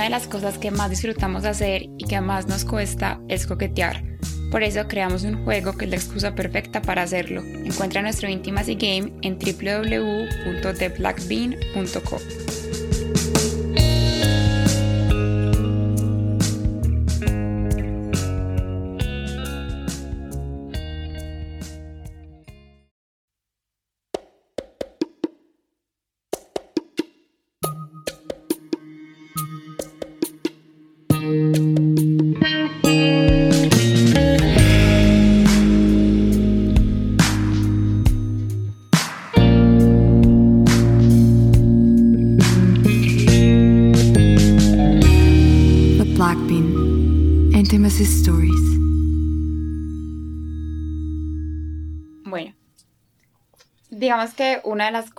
una de las cosas que más disfrutamos hacer y que más nos cuesta es coquetear. Por eso creamos un juego que es la excusa perfecta para hacerlo. Encuentra nuestro Intimacy Game en www.theblackbean.co.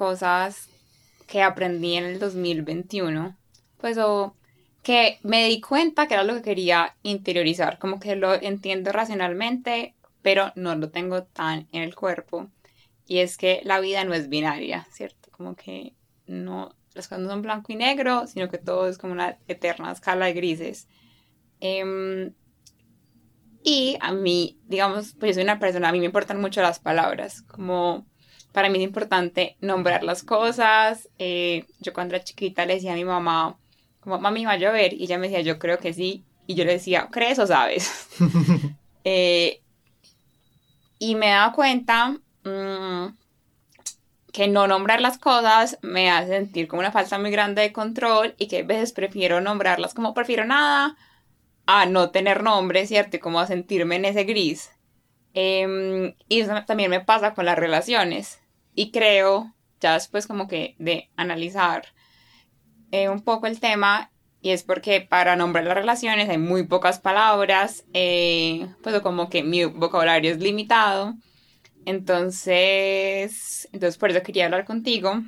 cosas que aprendí en el 2021, pues o que me di cuenta que era lo que quería interiorizar, como que lo entiendo racionalmente, pero no lo tengo tan en el cuerpo. Y es que la vida no es binaria, ¿cierto? Como que no, las cosas no son blanco y negro, sino que todo es como una eterna escala de grises. Em, y a mí, digamos, pues yo soy una persona, a mí me importan mucho las palabras, como para mí es importante nombrar las cosas. Eh, yo cuando era chiquita le decía a mi mamá, como, mami, va a llover, y ella me decía, yo creo que sí, y yo le decía, ¿crees o sabes? Eh, y me he dado cuenta mm, que no nombrar las cosas me hace sentir como una falta muy grande de control y que a veces prefiero nombrarlas como prefiero nada a no tener nombre, ¿cierto? Y como a sentirme en ese gris. Em, y eso también me pasa con las relaciones. Y creo, ya después como que de analizar eh, un poco el tema, y es porque para nombrar las relaciones hay muy pocas palabras, eh, pues como que mi vocabulario es limitado. Entonces, entonces por eso quería hablar contigo.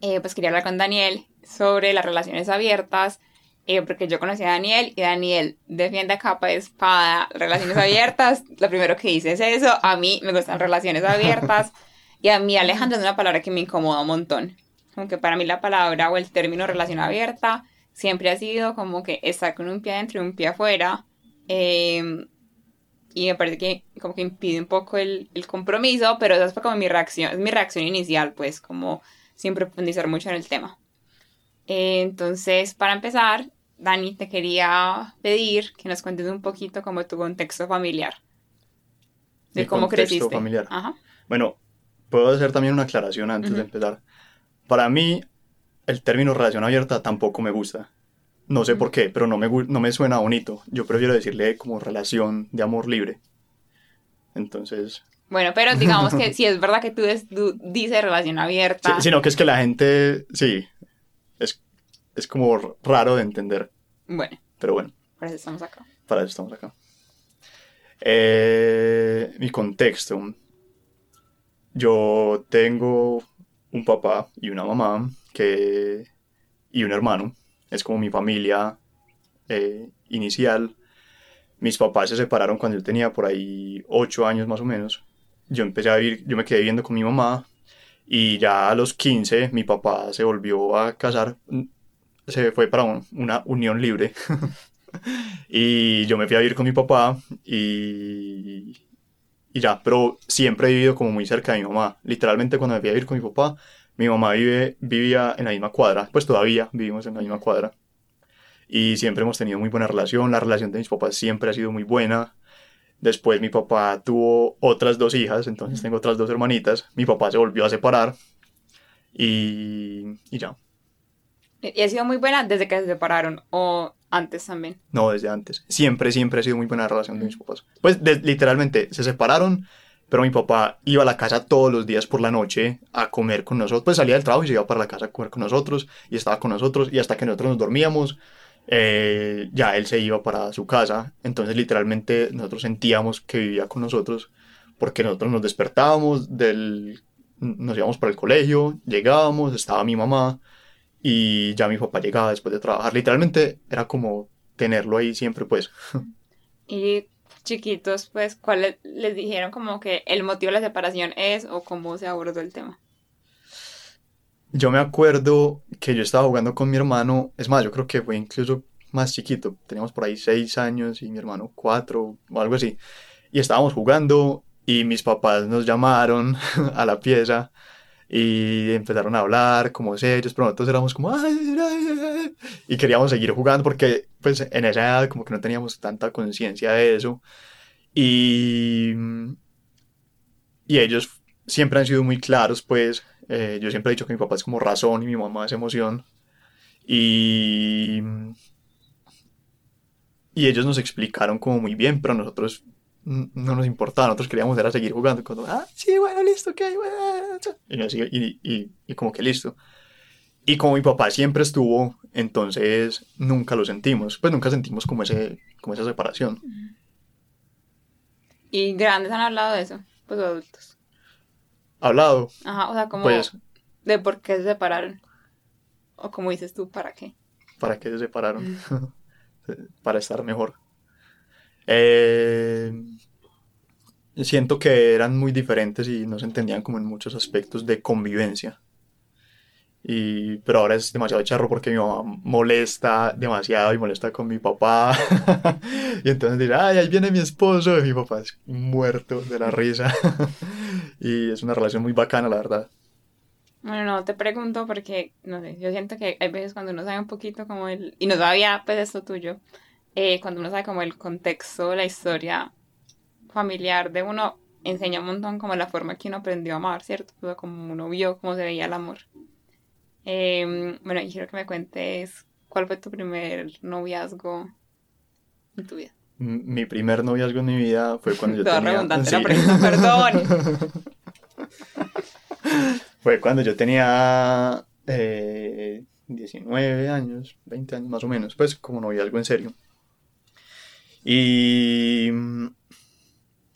Eh, pues quería hablar con Daniel sobre las relaciones abiertas, porque yo conocí a Daniel y Daniel defiende a capa de espada relaciones abiertas. Lo primero que dice es eso. A mí me gustan relaciones abiertas. Y a mí Alejandro es una palabra que me incomoda un montón que para mí la palabra o el término relación abierta siempre ha sido como que estar con un pie adentro y un pie afuera. Em, y me parece que como que impide un poco el, compromiso, pero esa fue como mi reacción, es mi reacción inicial, pues como siempre profundizar mucho en el tema. entonces, para empezar, Dani, te quería pedir que nos cuentes un poquito como tu contexto familiar. De cómo contexto creciste. familiar. Bueno, puedo hacer también una aclaración antes de empezar. Para mí, el término relación abierta tampoco me gusta. No sé por qué, pero no me, no me suena bonito. Yo prefiero decirle como relación de amor libre. Entonces... Bueno, pero digamos que si es verdad que tú, dices relación abierta. sino que es que la gente, sí, es, es como raro de entender. Bueno. Pero bueno. Para eso estamos acá. Para eso estamos acá. Eh, mi contexto. Yo tengo un papá y una mamá que, y un hermano. Es como mi familia eh, inicial. Mis papás se separaron cuando yo tenía por ahí ocho años más o menos. Yo empecé a vivir, yo me quedé viviendo con mi mamá y ya a los 15 mi papá se volvió a casar, se fue para una unión libre. y yo me fui a vivir con mi papá y, y ya, pero siempre he vivido como muy cerca de mi mamá. Literalmente cuando me fui a vivir con mi papá, mi mamá vive, vivía en la misma cuadra, pues todavía vivimos en la misma cuadra. Y siempre hemos tenido muy buena relación, la relación de mis papás siempre ha sido muy buena. Después mi papá tuvo otras dos hijas, entonces tengo otras dos hermanitas. Mi papá se volvió a separar y, y ya. ¿Y ha sido muy buena desde que se separaron o antes también? No, desde antes. Siempre, siempre ha sido muy buena la relación de mis papás. Pues literalmente se separaron, pero mi papá iba a la casa todos los días por la noche a comer con nosotros. Pues salía del trabajo y se iba para la casa a comer con nosotros y estaba con nosotros y hasta que nosotros nos dormíamos, eh, ya él se iba para su casa. Entonces literalmente nosotros sentíamos que vivía con nosotros porque nosotros nos despertábamos del... Nos íbamos para el colegio, llegábamos, estaba mi mamá, y ya mi papá llegaba después de trabajar. Literalmente era como tenerlo ahí siempre, pues. Y chiquitos, pues, ¿cuál les dijeron como que el motivo de la separación es o cómo se abordó el tema? yo me acuerdo que yo estaba jugando con mi hermano, es más, yo creo que fue incluso más chiquito, teníamos por ahí seis años y mi hermano cuatro o algo así, y estábamos jugando y mis papás nos llamaron a la pieza y empezaron a hablar como serios, pero nosotros éramos como y queríamos seguir jugando porque pues en esa edad como que no teníamos tanta conciencia de eso. Y y ellos siempre han sido muy claros pues eh, yo siempre he dicho que mi papá es como razón y mi mamá es emoción. Y y ellos nos explicaron como muy bien pero nosotros no nos importaba, nosotros queríamos era seguir jugando. Cuando, ah, sí, bueno, listo, ok, bueno. Y, y, y, como que listo. Y como mi papá siempre estuvo, entonces nunca lo sentimos. Pues nunca sentimos como, ese, como esa separación. ¿Y grandes han hablado de eso? Pues adultos. ¿Hablado? Ajá, o sea, como pues, de por qué se separaron. O como dices tú, ¿para qué? ¿Para qué se separaron? Para estar mejor. Eh, siento que eran muy diferentes y no se entendían como en muchos aspectos de convivencia. Y, pero ahora es demasiado charro porque mi mamá molesta demasiado y molesta con mi papá. y entonces dirá, ay, ahí viene mi esposo. Y mi papá es muerto de la risa. y es una relación muy bacana, la verdad. Bueno, no, te pregunto porque, no sé, yo siento que hay veces cuando uno sabe un poquito como el... Y no sabía, pues, esto tuyo eh, cuando uno sabe como el contexto, la historia familiar de uno, enseña un montón como la forma que uno aprendió a amar, ¿cierto? como uno vio cómo se veía el amor. Em, bueno, y quiero que me cuentes cuál fue tu primer noviazgo en tu vida. Mi primer noviazgo en mi vida fue cuando yo tenía... redundante la pregunta, perdón. fue cuando yo tenía eh, 19 años, 20 años más o menos, pues como noviazgo en serio. Y,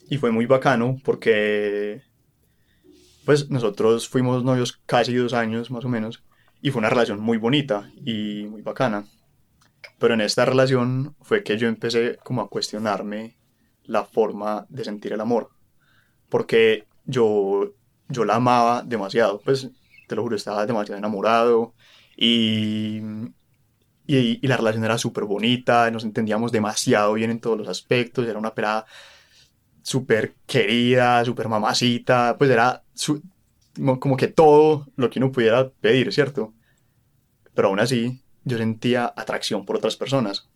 y fue muy bacano porque pues nosotros fuimos novios casi dos años más o menos y fue una relación muy bonita y muy bacana. Pero en esta relación fue que yo empecé como a cuestionarme la forma de sentir el amor. Porque yo, yo la amaba demasiado, pues te lo juro, estaba demasiado enamorado y, y, la relación era súper bonita, nos entendíamos demasiado bien en todos los aspectos, era una pelada súper querida, súper mamacita, pues era como que todo lo que uno pudiera pedir, ¿cierto? Pero aún así yo sentía atracción por otras personas.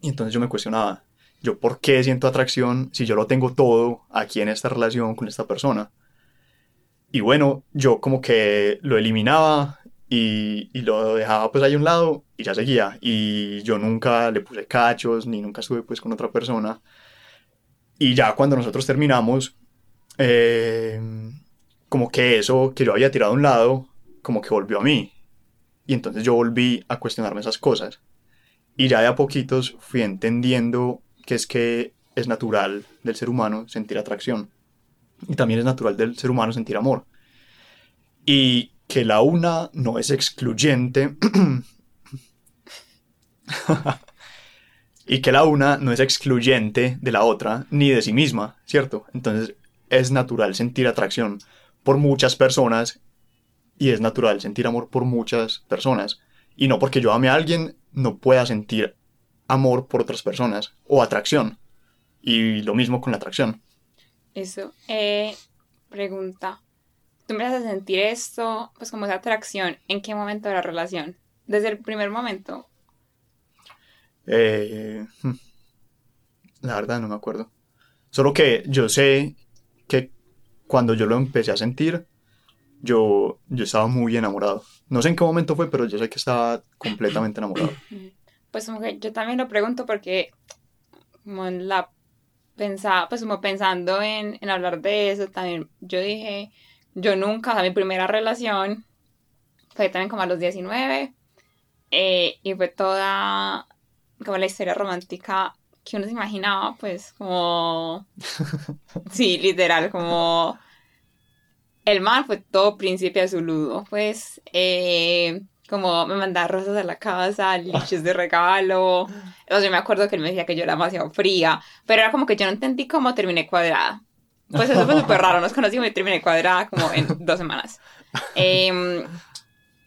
Y entonces yo me cuestionaba, ¿yo por qué siento atracción si yo lo tengo todo aquí en esta relación con esta persona? Y bueno, yo como que lo eliminaba y, lo dejaba pues ahí a un lado y ya seguía. Y yo nunca le puse cachos, ni nunca estuve pues con otra persona. Y ya cuando nosotros terminamos, eh, como que eso que yo había tirado a un lado, como que volvió a mí. Y entonces yo volví a cuestionarme esas cosas. Y ya de a poquitos fui entendiendo que es que es natural del ser humano sentir atracción. Y también es natural del ser humano sentir amor. Y que la una no es excluyente y que la una no es excluyente de la otra ni de sí misma, ¿cierto? Entonces es natural sentir atracción por muchas personas y es natural sentir amor por muchas personas. Y no porque yo ame a alguien no pueda sentir amor por otras personas o atracción. Y lo mismo con la atracción. Eso. Eh, pregunta tú empiezas a sentir esto, pues como esa atracción, ¿en qué momento de la relación? ¿Desde el primer momento? Eh, hmm, la verdad no me acuerdo. Solo que yo sé que cuando yo lo empecé a sentir, yo, yo estaba muy enamorado. No sé en qué momento fue, pero yo sé que estaba completamente enamorado. Pues como que yo también lo pregunto porque como en la pensaba, pues como pensando en, en hablar de eso, también yo dije, yo nunca, o sea, mi primera relación fue también como a los 19 eh, y fue toda como la historia romántica que uno se imaginaba, pues como... sí, literal, como... El mal fue todo príncipe azuludo, pues... Eh, como me mandaba rosas a la casa, liches de regalo. O sea, yo me acuerdo que él me decía que yo era demasiado fría, pero era como que yo no entendí cómo terminé cuadrada. Pues eso fue súper raro, nos conocimos y terminé cuadrada como en dos semanas. Em,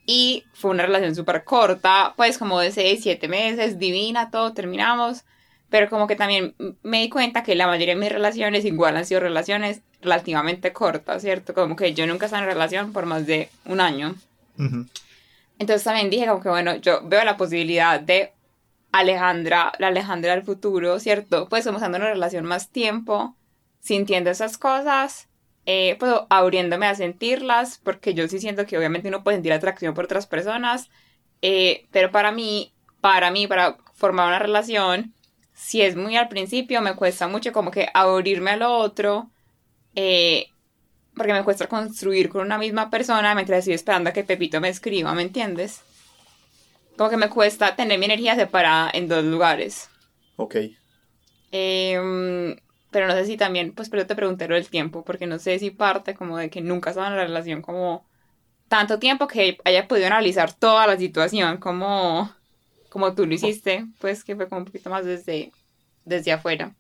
Y fue una relación súper corta, pues como de 6, 7 meses, divina, todo, terminamos. Pero como que también me di cuenta que la mayoría de mis relaciones igual han sido relaciones relativamente cortas, ¿cierto? Como que yo nunca he estado en relación por más de un año. Entonces también dije como que bueno, yo veo la posibilidad de Alejandra, la Alejandra del futuro, ¿cierto? Pues estamos en una relación más tiempo, sintiendo esas cosas, eh, pues abriéndome a sentirlas, porque yo sí siento que obviamente uno puede sentir atracción por otras personas, eh, pero para mí, para mí, para formar una relación, si es muy al principio, me cuesta mucho como que abrirme a lo otro, eh, porque me cuesta construir con una misma persona mientras estoy esperando a que Pepito me escriba, ¿me entiendes? Como que me cuesta tener mi energía separada en dos lugares. Ok. Em, pero no sé si también, pues pero te pregunté lo del tiempo, porque no sé si parte como de que nunca estaba en la relación como tanto tiempo que haya podido analizar toda la situación como, como tú lo hiciste, pues que fue como un poquito más desde, desde afuera.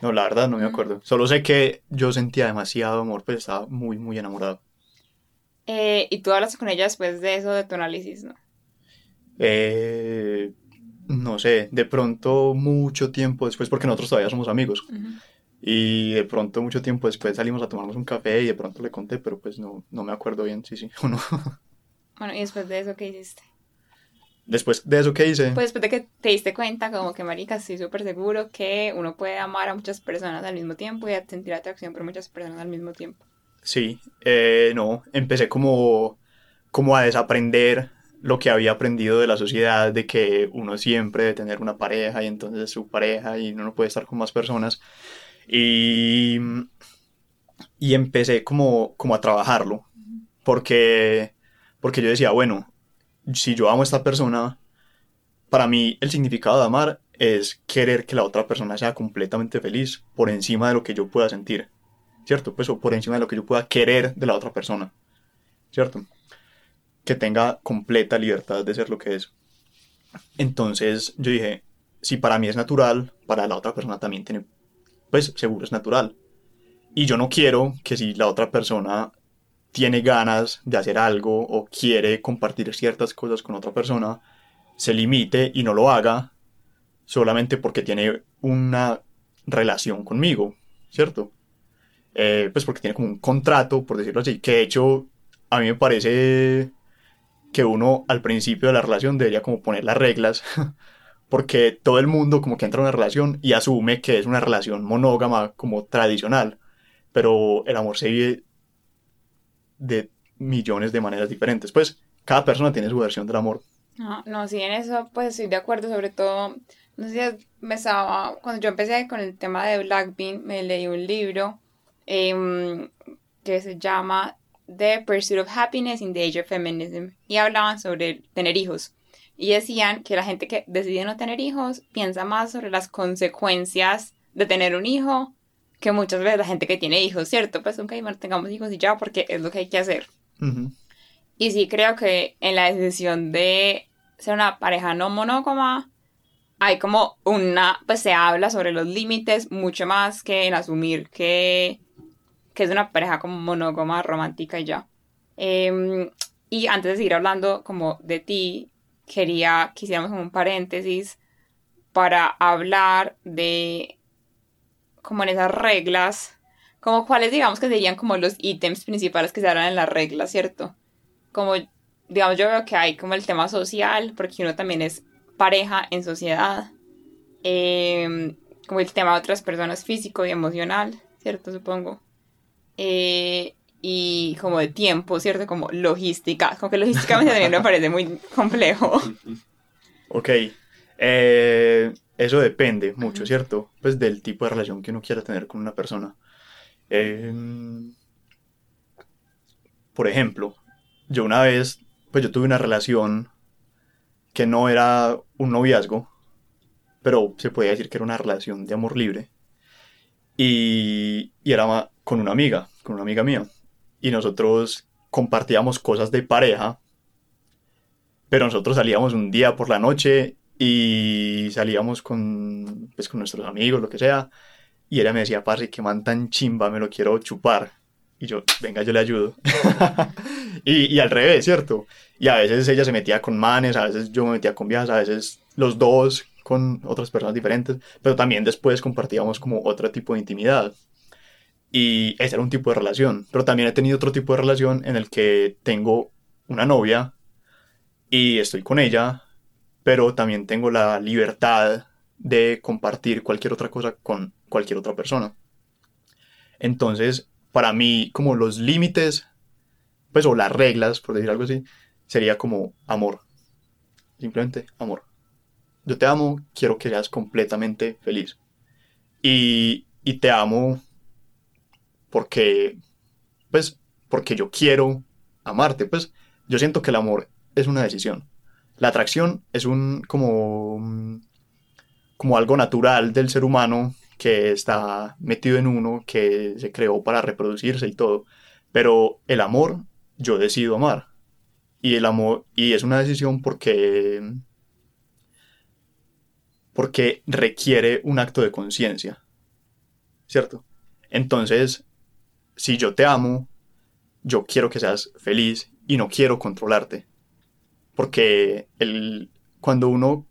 No, la verdad no me acuerdo. Solo sé que yo sentía demasiado amor, pues estaba muy, muy enamorado. Eh, y tú hablas con ella después de eso, de tu análisis, ¿no? Eh, no sé, de pronto mucho tiempo después, porque nosotros todavía somos amigos. Y de pronto mucho tiempo después salimos a tomarnos un café y de pronto le conté, pero pues no, no me acuerdo bien, sí, sí, o no. Bueno, ¿y después de eso qué hiciste? Después de eso, ¿qué hice? Pues después de que te diste cuenta, como que, marica, estoy súper seguro que uno puede amar a muchas personas al mismo tiempo y sentir atracción por muchas personas al mismo tiempo. Sí, eh, no, empecé como, como a desaprender lo que había aprendido de la sociedad, de que uno siempre debe tener una pareja y entonces es su pareja y uno no puede estar con más personas. Y, y empecé como, como a trabajarlo, porque, porque yo decía, bueno, si yo amo a esta persona, para mí el significado de amar es querer que la otra persona sea completamente feliz por encima de lo que yo pueda sentir, ¿cierto? Pues o por encima de lo que yo pueda querer de la otra persona, ¿cierto? Que tenga completa libertad de ser lo que es. Entonces yo dije, si para mí es natural, para la otra persona también tiene, pues seguro es natural. Y yo no quiero que si la otra persona tiene ganas de hacer algo o quiere compartir ciertas cosas con otra persona, se limite y no lo haga solamente porque tiene una relación conmigo, ¿cierto? Eh, pues porque tiene como un contrato, por decirlo así, que de hecho a mí me parece que uno al principio de la relación debería como poner las reglas, porque todo el mundo como que entra en una relación y asume que es una relación monógama como tradicional, pero el amor se vive de millones de maneras diferentes. Pues cada persona tiene su versión del amor. No, no, sí, en eso pues estoy de acuerdo, sobre todo, no sé me estaba, cuando yo empecé con el tema de Blackbean, me leí un libro em, que se llama The Pursuit of Happiness in the Age of Feminism y hablaban sobre tener hijos. Y decían que la gente que decide no tener hijos piensa más sobre las consecuencias de tener un hijo que muchas veces la gente que tiene hijos, ¿cierto? Pues aunque no tengamos hijos y ya, porque es lo que hay que hacer. Y sí creo que en la decisión de ser una pareja no monógama, hay como una, pues se habla sobre los límites mucho más que en asumir que, que es una pareja como monógama, romántica y ya. Em, y antes de seguir hablando como de ti, quería que hiciéramos un paréntesis para hablar de como en esas reglas, como cuáles digamos que serían como los ítems principales que se hablan en las reglas, ¿cierto? Como, digamos, yo veo que hay como el tema social, porque uno también es pareja en sociedad, em, como el tema de otras personas físico y emocional, ¿cierto? Supongo. Eh, y como de tiempo, ¿cierto? Como logística, como que logísticamente también me parece muy complejo. Ok. Eh, eso depende mucho, ¿cierto? Pues del tipo de relación que uno quiera tener con una persona. Em, por ejemplo, yo una vez, pues yo tuve una relación que no era un noviazgo, pero se podía decir que era una relación de amor libre. Y, y era con una amiga, con una amiga mía. Y nosotros compartíamos cosas de pareja, pero nosotros salíamos un día por la noche y salíamos con, pues, con nuestros amigos, lo que sea, y ella me decía, parce, que man tan chimba, me lo quiero chupar. Y yo, venga, yo le ayudo. y, y al revés, ¿cierto? Y a veces ella se metía con manes, a veces yo me metía con viejas, a veces los dos con otras personas diferentes, pero también después compartíamos como otro tipo de intimidad. Y ese era un tipo de relación. Pero también he tenido otro tipo de relación en el que tengo una novia y estoy con ella, pero también tengo la libertad de compartir cualquier otra cosa con cualquier otra persona. Entonces, para mí, como los límites, pues, o las reglas, por decir algo así, sería como amor. Simplemente amor. Yo te amo, quiero que seas completamente feliz. Y, y te amo porque, pues, porque yo quiero amarte. Pues, yo siento que el amor es una decisión. La atracción es un, como, como algo natural del ser humano que está metido en uno, que se creó para reproducirse y todo. Pero el amor, yo decido amar. Y el amor, y es una decisión porque, porque requiere un acto de conciencia. ¿Cierto? Entonces, si yo te amo, yo quiero que seas feliz y no quiero controlarte. Porque el, cuando uno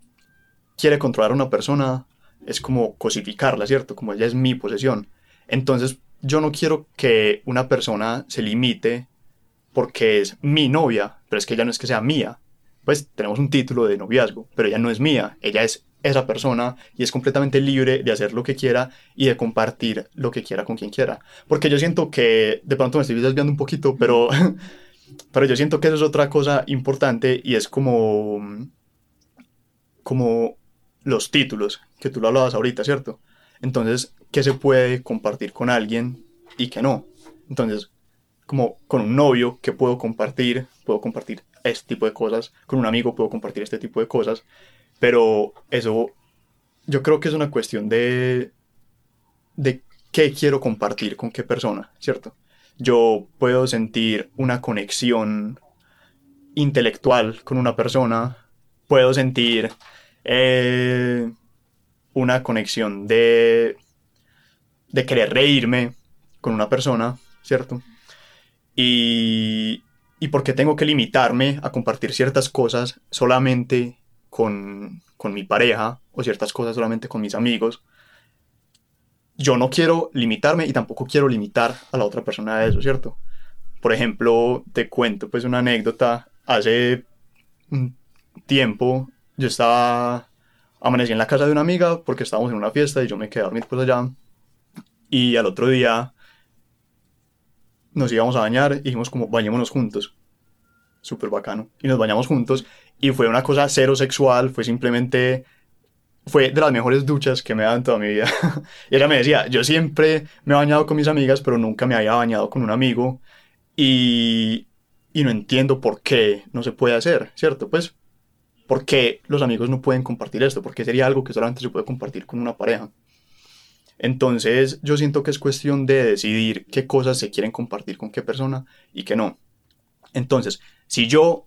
quiere controlar a una persona, es como cosificarla, ¿cierto? Como ella es mi posesión. Entonces, yo no quiero que una persona se limite porque es mi novia, pero es que ella no es que sea mía. Pues tenemos un título de noviazgo, pero ella no es mía, ella es esa persona y es completamente libre de hacer lo que quiera y de compartir lo que quiera con quien quiera. Porque yo siento que, de pronto me estoy desviando un poquito, pero, pero yo siento que eso es otra cosa importante y es como, como los títulos, que tú lo hablabas ahorita, ¿cierto? Entonces, ¿qué se puede compartir con alguien y qué no? Entonces, como con un novio, ¿qué puedo compartir? Puedo compartir este tipo de cosas. Con un amigo puedo compartir este tipo de cosas. Pero eso, yo creo que es una cuestión de, de qué quiero compartir con qué persona, ¿cierto? Yo puedo sentir una conexión intelectual con una persona, puedo sentir eh, una conexión de, de querer reírme con una persona, ¿cierto? Y, y porque tengo que limitarme a compartir ciertas cosas solamente con, con mi pareja o ciertas cosas solamente con mis amigos, yo no quiero limitarme y tampoco quiero limitar a la otra persona de eso, ¿cierto? Por ejemplo, te cuento pues una anécdota. Hace un tiempo yo estaba, amanecí en la casa de una amiga porque estábamos en una fiesta y yo me quedé a dormir pues allá. Y al otro día nos íbamos a bañar y dijimos como bañémonos juntos. Súper bacano. Y nos bañamos juntos y fue una cosa cero sexual, fue simplemente, fue de las mejores duchas que me he dado en toda mi vida. y ella me decía, yo siempre me he bañado con mis amigas, pero nunca me había bañado con un amigo. Y, y no entiendo por qué no se puede hacer, ¿cierto? Pues, ¿por qué los amigos no pueden compartir esto? Porque sería algo que solamente se puede compartir con una pareja. Entonces, yo siento que es cuestión de decidir qué cosas se quieren compartir con qué persona y qué no. Entonces, si yo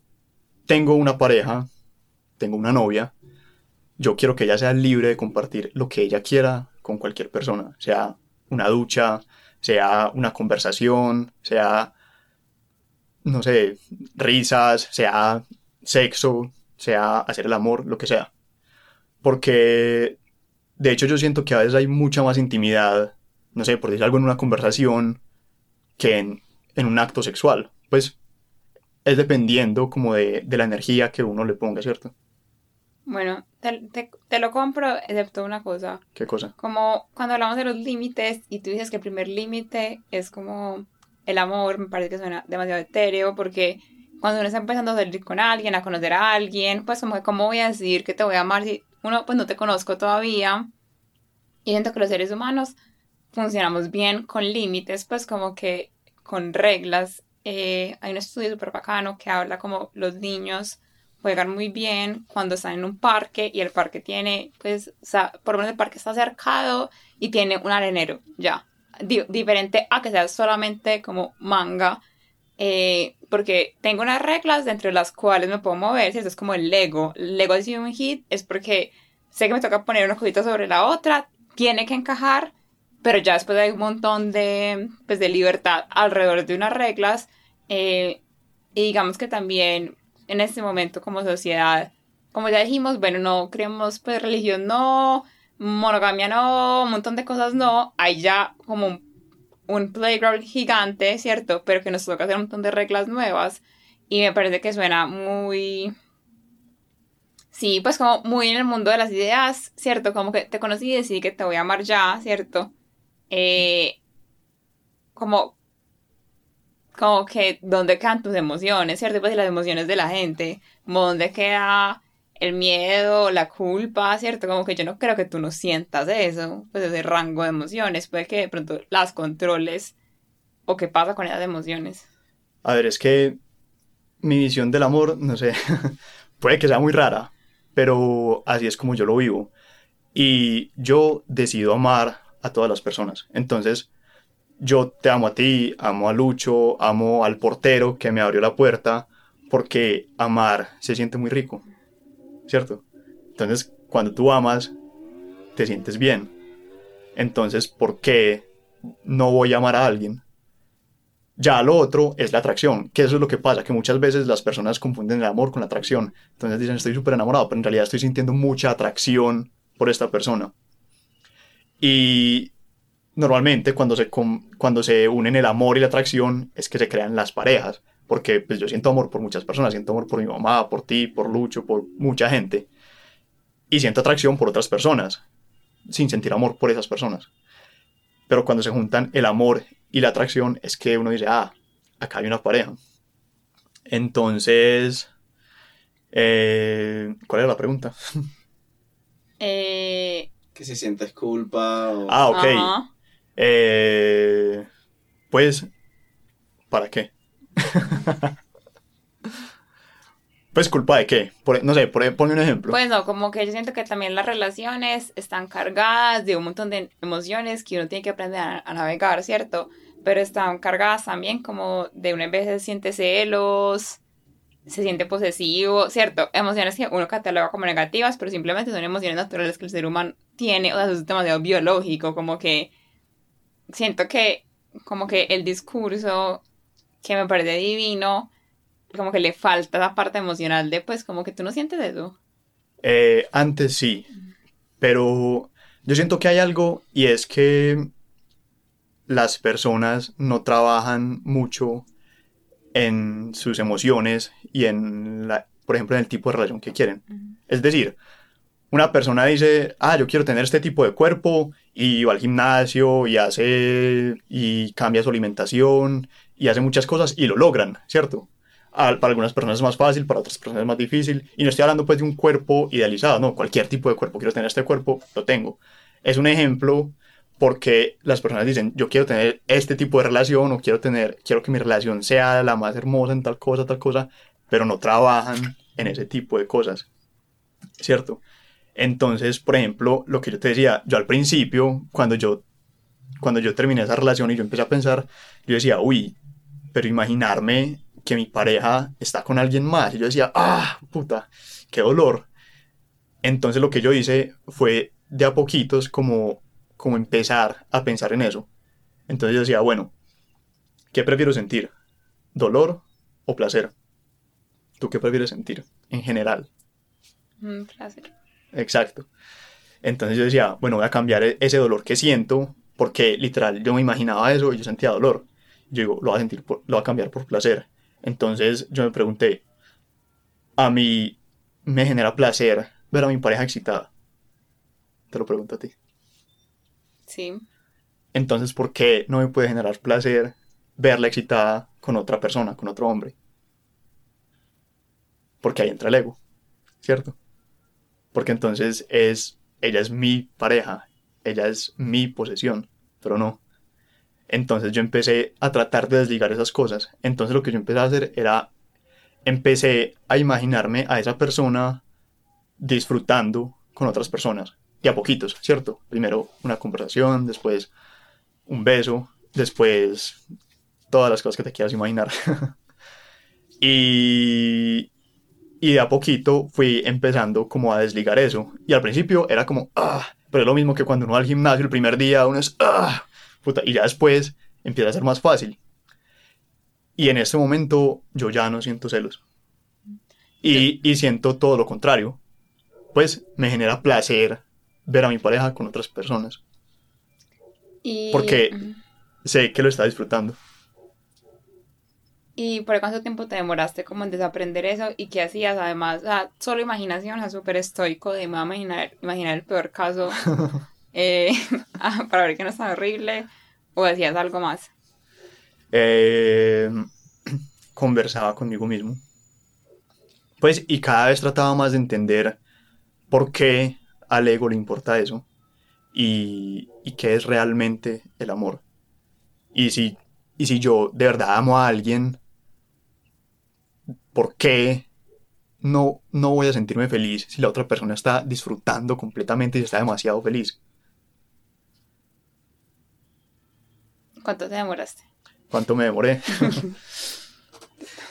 tengo una pareja, tengo una novia, yo quiero que ella sea libre de compartir lo que ella quiera con cualquier persona, sea una ducha, sea una conversación, sea, no sé, risas, sea sexo, sea hacer el amor, lo que sea. Porque, de hecho, yo siento que a veces hay mucha más intimidad, no sé, por decir algo en una conversación, que en, en un acto sexual. Pues es dependiendo como de, la energía que uno le ponga, ¿cierto? Bueno, te, lo compro, excepto una cosa. ¿Qué cosa? Como cuando hablamos de los límites y tú dices que el primer límite es como el amor, me parece que suena demasiado etéreo porque cuando uno está empezando a salir con alguien, a conocer a alguien, pues como, ¿cómo voy a decir que te voy a amar si uno pues no te conozco todavía? Y siento que los seres humanos funcionamos bien con límites, pues como que con reglas eh, hay un estudio súper bacano que habla como los niños juegan muy bien cuando están en un parque y el parque tiene, pues, o sea, por lo menos el parque está cercado y tiene un arenero, ya. diferente a que sea solamente como manga, eh, porque tengo unas reglas entre las cuales me puedo mover, si eso es como el Lego. Lego de un hit es porque sé que me toca poner una cosita sobre la otra, tiene que encajar pero ya después hay un montón de, pues, de libertad alrededor de unas reglas, eh, y digamos que también en este momento como sociedad, como ya dijimos, bueno, no creemos pues religión no, monogamia no, un montón de cosas no, hay ya como un, un playground gigante, ¿cierto? Pero que nos toca hacer un montón de reglas nuevas y me parece que suena muy... Sí, pues como muy en el mundo de las ideas, ¿cierto? Como que te conocí y decidí que te voy a amar ya, ¿cierto? Eh, como como que dónde quedan tus emociones, ¿cierto? Pues las emociones de la gente, dónde queda el miedo, la culpa, ¿cierto? Como que yo no creo que tú no sientas eso, pues ese rango de emociones, puede que de pronto las controles o qué pasa con esas emociones. A ver, es que mi visión del amor, no sé, puede que sea muy rara, pero así es como yo lo vivo. Y yo decido amar a todas las personas. Entonces, yo te amo a ti, amo a Lucho, amo al portero que me abrió la puerta, porque amar se siente muy rico, ¿cierto? Entonces, cuando tú amas, te sientes bien. Entonces, ¿por qué no voy a amar a alguien? Ya lo otro es la atracción, que eso es lo que pasa, que muchas veces las personas confunden el amor con la atracción. Entonces dicen, estoy súper enamorado, pero en realidad estoy sintiendo mucha atracción por esta persona. Y normalmente cuando se, cuando se unen el amor y la atracción es que se crean las parejas. Porque pues, yo siento amor por muchas personas, siento amor por mi mamá, por ti, por Lucho, por mucha gente. Y siento atracción por otras personas, sin sentir amor por esas personas. Pero cuando se juntan el amor y la atracción es que uno dice, ah, acá hay una pareja. Entonces, eh, ¿cuál era la pregunta? Eh... Que si sientes culpa o... Ah, ok. Eh, pues, ¿para qué? Pues culpa de qué? no sé, por, ponme un ejemplo. Pues no, como que yo siento que también las relaciones están cargadas de un montón de emociones que uno tiene que aprender a, navegar, ¿cierto? Pero están cargadas también como de una vez se siente celos, se siente posesivo, ¿cierto? Emociones que uno cataloga como negativas, pero simplemente son emociones naturales que el ser humano tiene, o sea, es demasiado biológico, como que siento que como que el discurso que me parece divino, como que le falta la parte emocional de pues como que tú no sientes eso. Eh, antes sí, pero yo siento que hay algo y es que las personas no trabajan mucho en sus emociones y en la, por ejemplo, en el tipo de relación que quieren. Es decir, una persona dice, ah, yo quiero tener este tipo de cuerpo y va al gimnasio y hace y cambia su alimentación y hace muchas cosas y lo logran, ¿cierto? para algunas personas es más fácil, para otras personas es más difícil. Y no estoy hablando pues de un cuerpo idealizado, no, cualquier tipo de cuerpo. Quiero tener este cuerpo, lo tengo. Es un ejemplo porque las personas dicen, yo quiero tener este tipo de relación o quiero tener, quiero que mi relación sea la más hermosa en tal cosa, tal cosa, pero no trabajan en ese tipo de cosas, ¿cierto? Entonces, por ejemplo, lo que yo te decía, yo al principio, cuando yo, cuando yo terminé esa relación y yo empecé a pensar, yo decía, uy, pero imaginarme que mi pareja está con alguien más. Y yo decía, ah, puta, qué dolor. Entonces lo que yo hice fue de a poquitos como, como empezar a pensar en eso. Entonces yo decía, bueno, ¿qué prefiero sentir? ¿Dolor o placer? ¿Tú qué prefieres sentir en general? Mm, placer. Exacto. Entonces yo decía, bueno, voy a cambiar e-, ese dolor que siento, porque literal yo me imaginaba eso y yo sentía dolor. Yo digo, lo voy a sentir, lo voy a cambiar por placer. Entonces yo me pregunté, a mí me genera placer ver a mi pareja excitada. Te lo pregunto a ti. Sí. Entonces, ¿por qué no me puede generar placer verla excitada con otra persona, con otro hombre? Porque ahí entra el ego, ¿cierto? porque entonces es, ella es mi pareja, ella es mi posesión, pero no. Entonces yo empecé a tratar de desligar esas cosas. Entonces lo que yo empecé a hacer era, empecé a imaginarme a esa persona disfrutando con otras personas, y a poquitos, ¿cierto? Primero una conversación, después un beso, después todas las cosas que te quieras imaginar. y, y de a poquito fui empezando como a desligar eso. Y al principio era como, ah, pero es lo mismo que cuando uno va al gimnasio el primer día, uno es, ah, puta, y ya después empieza a ser más fácil. Y en este momento yo ya no siento celos. Y, y siento todo lo contrario. Pues me genera placer ver a mi pareja con otras personas. Y, Porque- Ujú. Sé que lo está disfrutando. ¿Y por cuánto tiempo te demoraste como en desaprender eso? ¿Y qué hacías además? O sea, solo imaginación, o sea, súper estoico de me voy a imaginar, imaginar el peor caso eh, ah, para ver que no es tan horrible. ¿O decías algo más? Eh, conversaba conmigo mismo. Pues, y cada vez trataba más de entender por qué al ego le importa eso y, y qué es realmente el amor. Y si, y si yo de verdad amo a alguien, ¿por qué no, no voy a sentirme feliz si la otra persona está disfrutando completamente y está demasiado feliz? ¿Cuánto te demoraste? ¿Cuánto me demoré?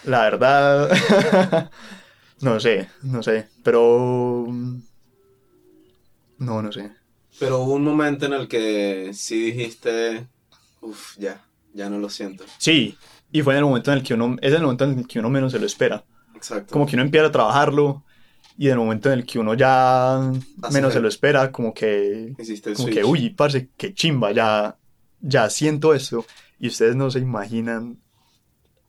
La verdad, no sé, no sé, pero... No, no sé. Pero hubo un momento en el que sí dijiste, uff, ya, ya no lo siento. Sí, y fue en el momento en el que uno, es el momento en el que uno menos se lo espera. Exacto. Como que uno empieza a trabajarlo y en el momento en el que uno ya menos el- se lo espera, como que, Hiciste el como switch. que, uy, parce, qué chimba, ya, ya siento esto. Y ustedes no se imaginan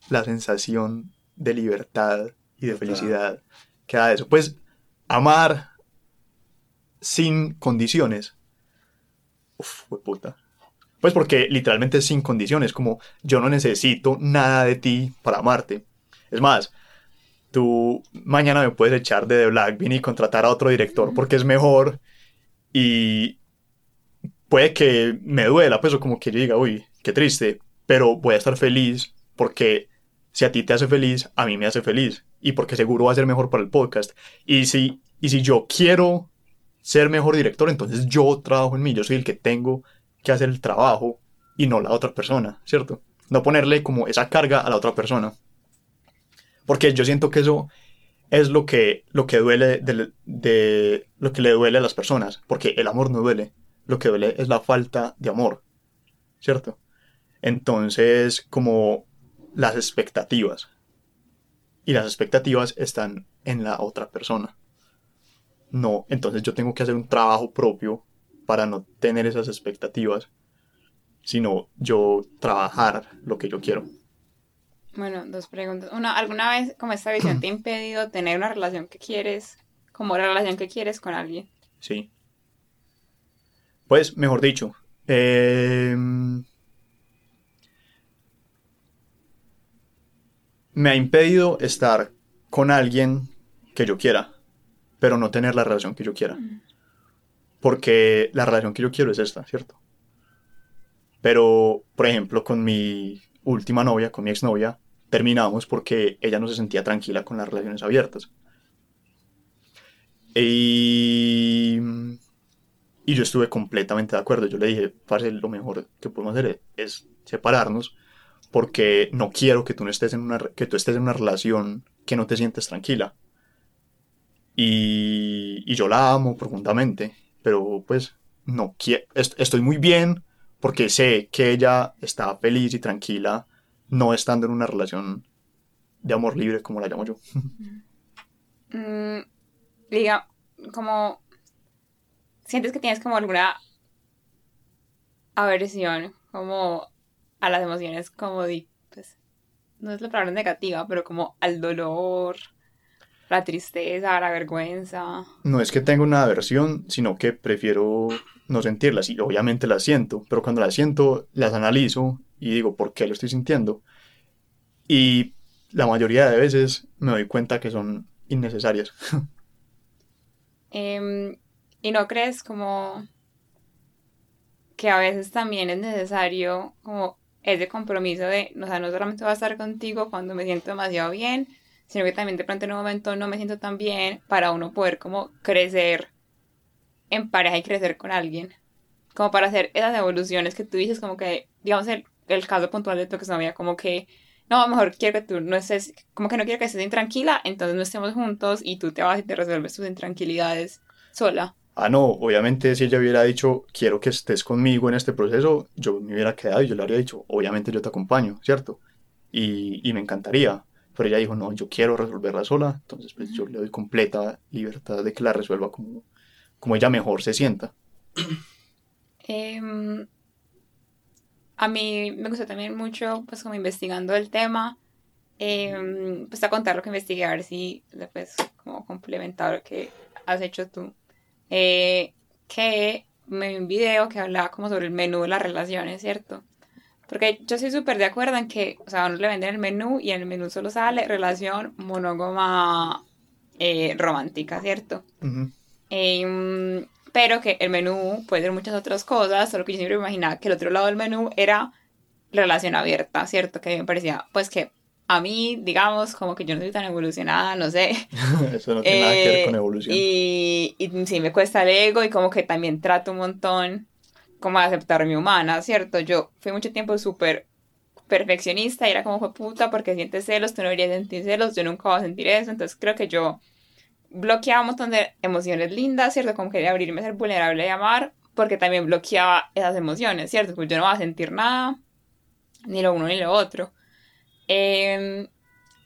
la sensación de libertad y de felicidad que da eso. Pues amar sin condiciones. Uf, puta. Pues porque literalmente es sin condiciones, como yo no necesito nada de ti para amarte. Es más, tú mañana me puedes echar de The Black Bean y contratar a otro director porque es mejor y puede que me duela, pues o como que yo diga, uy, qué triste, pero voy a estar feliz porque si a ti te hace feliz, a mí me hace feliz y porque seguro va a ser mejor para el podcast. Y si, y si yo quiero ser mejor director, entonces yo trabajo en mí, yo soy el que tengo que hacer el trabajo y no la otra persona, ¿cierto? No ponerle como esa carga a la otra persona. Porque yo siento que eso es lo que, lo que duele de, lo que le duele a las personas, porque el amor no duele, lo que duele es la falta de amor, ¿cierto? Entonces, como las expectativas. Y las expectativas están en la otra persona. No, entonces yo tengo que hacer un trabajo propio para no tener esas expectativas, sino yo trabajar lo que yo quiero. Bueno, dos preguntas. Una, ¿alguna vez como esta visión te ha impedido tener una relación que quieres, como la relación que quieres con alguien? Sí. Pues, mejor dicho, em, me ha impedido estar con alguien que yo quiera, pero no tener la relación que yo quiera. Porque la relación que yo quiero es esta, ¿cierto? Pero, por ejemplo, con mi última novia, con mi exnovia, terminamos porque ella no se sentía tranquila con las relaciones abiertas. Y, y yo estuve completamente de acuerdo. Yo le dije, parce, lo mejor que podemos hacer es separarnos porque no quiero que tú no estés en una que tú estés en una relación que no te sientes tranquila. Y, y yo la amo profundamente, pero pues no quiero, estoy muy bien porque sé que ella está feliz y tranquila no estando en una relación de amor libre como la llamo yo. Mm, diga, como sientes que tienes como alguna aversión como a las emociones como di, pues no es la palabra negativa, pero como al dolor, la tristeza, la vergüenza. No es que tenga una aversión, sino que prefiero no sentirlas. Y obviamente las siento, pero cuando las siento, las analizo y digo, ¿por qué lo estoy sintiendo? Y la mayoría de veces me doy cuenta que son innecesarias. Em, y no crees como que a veces también es necesario como ese compromiso de, o sea, no solamente voy a estar contigo cuando me siento demasiado bien, sino que también de pronto en un momento no me siento tan bien para uno poder como crecer en pareja y crecer con alguien. Como para hacer esas evoluciones que tú dices, como que, digamos, el, el caso puntual de tu exnovia, como que, no, mejor quiero que tú no estés, como que no quiero que estés intranquila, entonces no estemos juntos y tú te vas y te resuelves tus intranquilidades sola. Ah, no, obviamente si ella hubiera dicho, quiero que estés conmigo en este proceso, yo me hubiera quedado y yo le habría dicho, obviamente yo te acompaño, ¿cierto? y, y me encantaría. Pero ella dijo, no, yo quiero resolverla sola, entonces pues yo le doy completa libertad de que la resuelva como, como ella mejor se sienta. Em, a mí me gustó también mucho, pues como investigando el tema, em, pues a contar lo que investigué, a ver si después como complementar lo que has hecho tú. Eh, que me vi un video que hablaba como sobre el menú de las relaciones, ¿cierto? Porque yo estoy súper de acuerdo en que, o sea, a uno le venden el menú y en el menú solo sale relación monógama eh, romántica, ¿cierto? Em, pero que el menú puede ser muchas otras cosas, solo que yo siempre imaginaba que el otro lado del menú era relación abierta, ¿cierto? Que me parecía, pues que a mí, digamos, como que yo no soy tan evolucionada, no sé. Eso no tiene nada que ver con Eh, evolución. Y, y sí, me cuesta el ego y como que también trato un montón como de aceptarme humana, ¿cierto? Yo fui mucho tiempo súper perfeccionista y era como fue puta porque sientes celos, tú no deberías sentir celos, yo nunca voy a sentir eso, entonces creo que yo bloqueaba un montón de emociones lindas, ¿cierto? Como quería abrirme, ser vulnerable y amar, porque también bloqueaba esas emociones, ¿cierto? Pues yo no voy a sentir nada, ni lo uno ni lo otro. Em,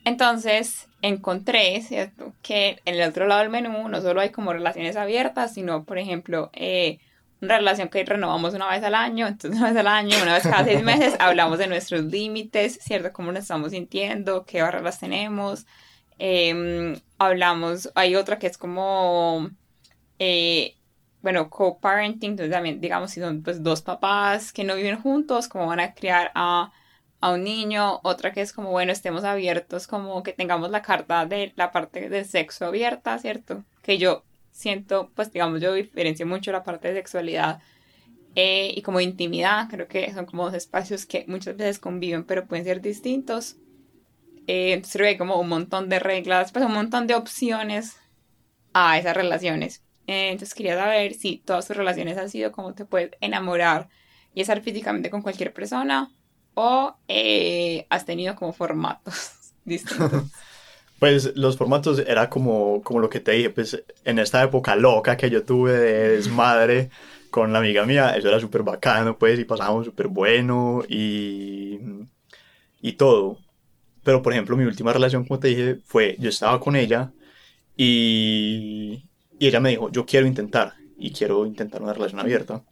entonces encontré, ¿cierto? Que en el otro lado del menú no solo hay como relaciones abiertas, sino, por ejemplo, eh, una relación que renovamos una vez al año, entonces una vez al año, una vez cada seis meses, hablamos de nuestros límites, ¿cierto? Cómo nos estamos sintiendo, qué barreras tenemos. Em, hablamos, hay otra que es como, eh, bueno, co-parenting, entonces también, digamos, si son pues dos papás que no viven juntos, cómo van a criar a, a un niño, otra que es como, bueno, estemos abiertos, como que tengamos la carta de la parte del sexo abierta, ¿cierto? Que yo siento, pues digamos, yo diferencio mucho la parte de sexualidad eh, y como intimidad, creo que son como dos espacios que muchas veces conviven, pero pueden ser distintos. Eh, hay como un montón de reglas, pues un montón de opciones a esas relaciones. Eh, entonces quería saber si todas tus relaciones han sido como te puedes enamorar y estar físicamente con cualquier persona o eh, has tenido como formatos distintos. Pues los formatos era como, como lo que te dije, pues en esta época loca que yo tuve de desmadre con la amiga mía, eso era súper bacano, pues, y pasábamos súper bueno y, y todo. Pero, por ejemplo, mi última relación, como te dije, fue, yo estaba con ella y, y ella me dijo, yo quiero intentar, y quiero intentar una relación abierta.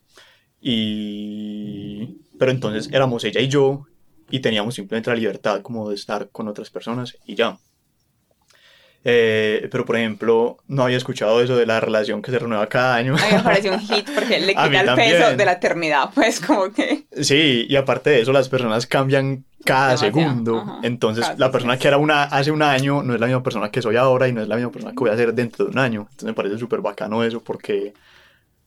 Y... Pero entonces éramos ella y yo, y teníamos simplemente la libertad como de estar con otras personas y ya. Eh, pero por ejemplo, no había escuchado eso de la relación que se renueva cada año. A mí me pareció un hit porque le quita el también. peso de la eternidad, pues como que... Sí, y aparte de eso, las personas cambian cada Demasiado, segundo. ajá. Entonces, Cada la persona que era una hace un año no es la misma persona que soy ahora y no es la misma persona que voy a ser dentro de un año. Entonces, me parece súper bacano eso porque,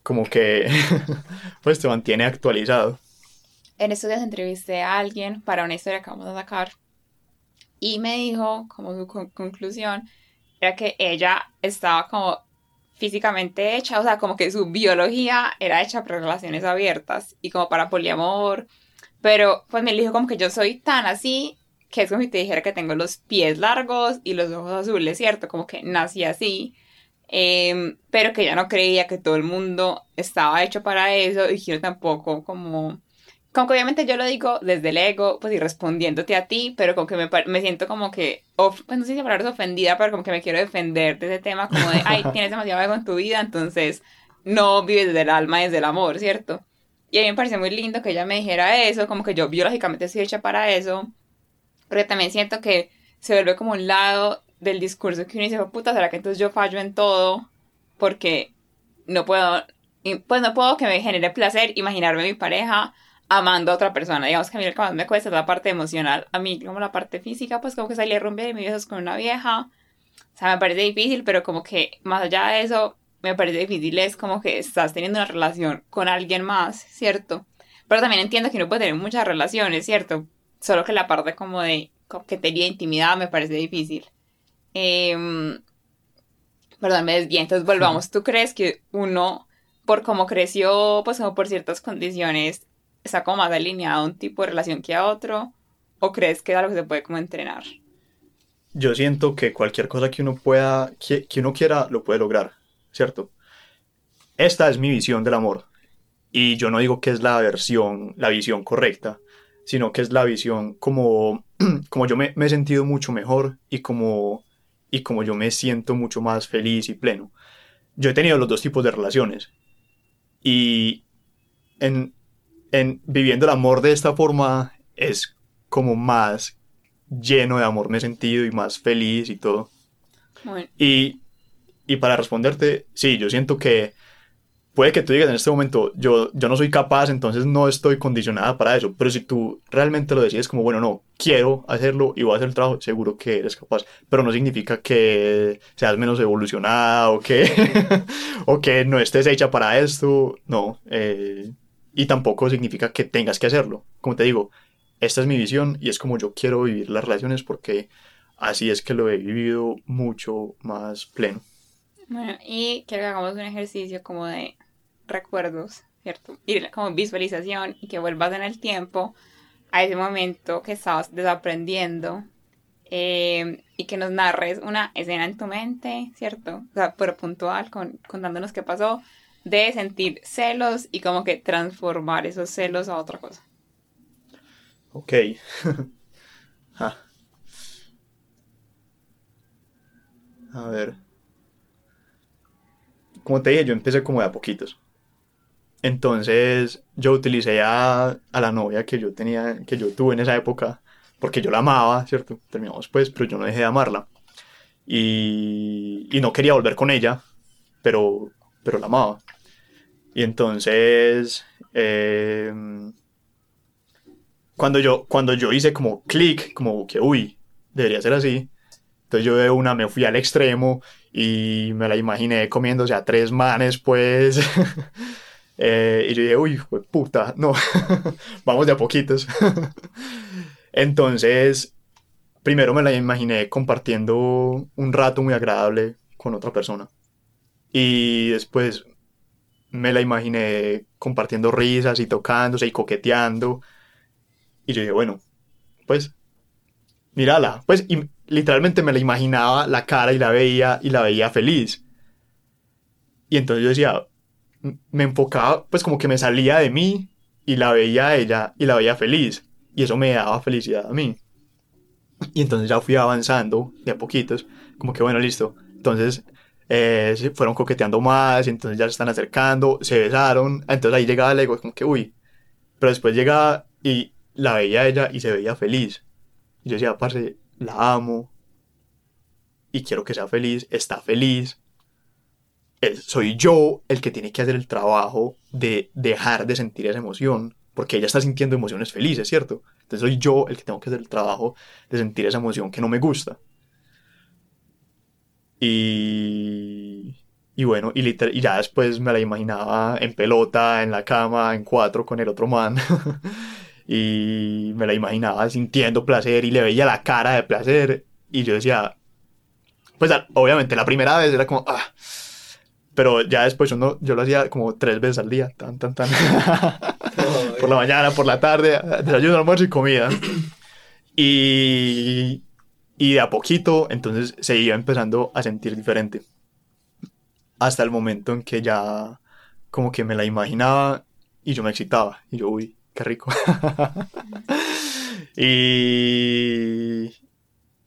como que, pues te mantiene actualizado. En estos días entrevisté a alguien para una historia que vamos a sacar y me dijo, como su con- conclusión, era que ella estaba como físicamente hecha, o sea, como que su biología era hecha para relaciones abiertas y como para poliamor, pero pues me dijo como que yo soy tan así que es como si te dijera que tengo los pies largos y los ojos azules, ¿cierto? Como que nací así. Em, pero que ella no creía que todo el mundo estaba hecho para eso y yo tampoco como como que obviamente yo lo digo desde el ego, pues y respondiéndote a ti, pero como que me, me siento como que, of- pues no sé si la palabra es ofendida, pero como que me quiero defender de ese tema, como de, ay, tienes demasiado ego en tu vida, entonces no vives desde el alma, desde el amor, ¿cierto? Y a mí me parece muy lindo que ella me dijera eso, como que yo biológicamente estoy hecha para eso, pero también siento que se vuelve como un lado del discurso que uno dice, puta, ¿será que entonces yo fallo en todo? Porque no puedo, pues no puedo que me genere placer imaginarme a mi pareja amando a otra persona. Digamos que a mí lo que más me cuesta es la parte emocional. A mí, como la parte física, pues como que salí a rumbear de mis besos con una vieja. O sea, me parece difícil, pero como que más allá de eso, me parece difícil es como que estás teniendo una relación con alguien más, ¿cierto? Pero también entiendo que uno puede tener muchas relaciones, ¿cierto? Solo que la parte como de coquetería, intimidad, me parece difícil. Em, perdón, me desvié. Entonces, volvamos. ¿Tú crees que uno, por cómo creció, pues como por ciertas condiciones, está como más alineado a un tipo de relación que a otro? ¿O crees que es algo que se puede como entrenar? Yo siento que cualquier cosa que uno pueda, que, que uno quiera, lo puede lograr, ¿cierto? Esta es mi visión del amor. Y yo no digo que es la versión, la visión correcta. sino que es la visión como, como yo me, he sentido mucho mejor y como, y como yo me siento mucho más feliz y pleno. Yo he tenido los dos tipos de relaciones y en, en viviendo el amor de esta forma es como más lleno de amor me he sentido y más feliz y todo. Bueno, Y, y para responderte, sí, yo siento que puede que tú digas en este momento, yo, yo no soy capaz, entonces no estoy condicionada para eso, pero si tú realmente lo decides como, bueno, no, quiero hacerlo y voy a hacer el trabajo, seguro que eres capaz, pero no significa que seas menos evolucionada o que, o que no estés hecha para esto, no, eh, y tampoco significa que tengas que hacerlo, como te digo, esta es mi visión y es como yo quiero vivir las relaciones porque así es que lo he vivido mucho más pleno. bueno, y quiero que hagamos un ejercicio como de recuerdos, ¿cierto? Y como visualización y que vuelvas en el tiempo a ese momento que estabas desaprendiendo eh, y que nos narres una escena en tu mente, ¿cierto? O sea, pero puntual, con, contándonos qué pasó, de sentir celos y como que transformar esos celos a otra cosa. Ok. Ah. A ver. Como te dije, yo empecé como de a poquitos. Entonces, yo utilicé a, a la novia que yo tenía, que yo tuve en esa época, porque yo la amaba, ¿cierto? Terminamos pues, pero yo no dejé de amarla. Y, y no quería volver con ella, pero, pero la amaba. Y entonces, em, cuando yo, cuando yo hice como clic, como que, uy, debería ser así. Entonces yo de una me fui al extremo y me la imaginé comiéndose a tres manes, pues. Eh, y yo dije, uy, fue puta, no, vamos de a poquitos. Entonces, primero me la imaginé compartiendo un rato muy agradable con otra persona. Y después me la imaginé compartiendo risas y tocándose y coqueteando. Y yo dije, bueno, pues, mírala. Pues, y literalmente me la imaginaba la cara y la veía y la veía feliz. Y entonces yo decía, me enfocaba, pues como que me salía de mí y la veía a ella y la veía feliz. Y eso me daba felicidad a mí. Y entonces ya fui avanzando de a poquitos, como que bueno, listo. Entonces eh, se fueron coqueteando más, entonces ya se están acercando, se besaron. Entonces ahí llegaba el ego, como que uy. Pero después llegaba y la veía ella y se veía feliz. Y yo decía, parce, la amo y quiero que sea feliz, está feliz. Soy yo el que tiene que hacer el trabajo de dejar de sentir esa emoción, porque ella está sintiendo emociones felices, ¿cierto? Entonces soy yo el que tengo que hacer el trabajo de sentir esa emoción que no me gusta. Y, y bueno, y, liter- y ya después me la imaginaba en pelota, en la cama, en cuatro con el otro man. y me la imaginaba sintiendo placer y le veía la cara de placer. Y yo decía, pues obviamente la primera vez era como, ah. Pero ya después uno, yo lo hacía como tres veces al día, tan, tan, tan. por la mañana, por la tarde, desayuno, almuerzo y comida. Y, y de a poquito, entonces se iba empezando a sentir diferente. Hasta el momento en que ya como que me la imaginaba y yo me excitaba. Y yo, uy, qué rico. y,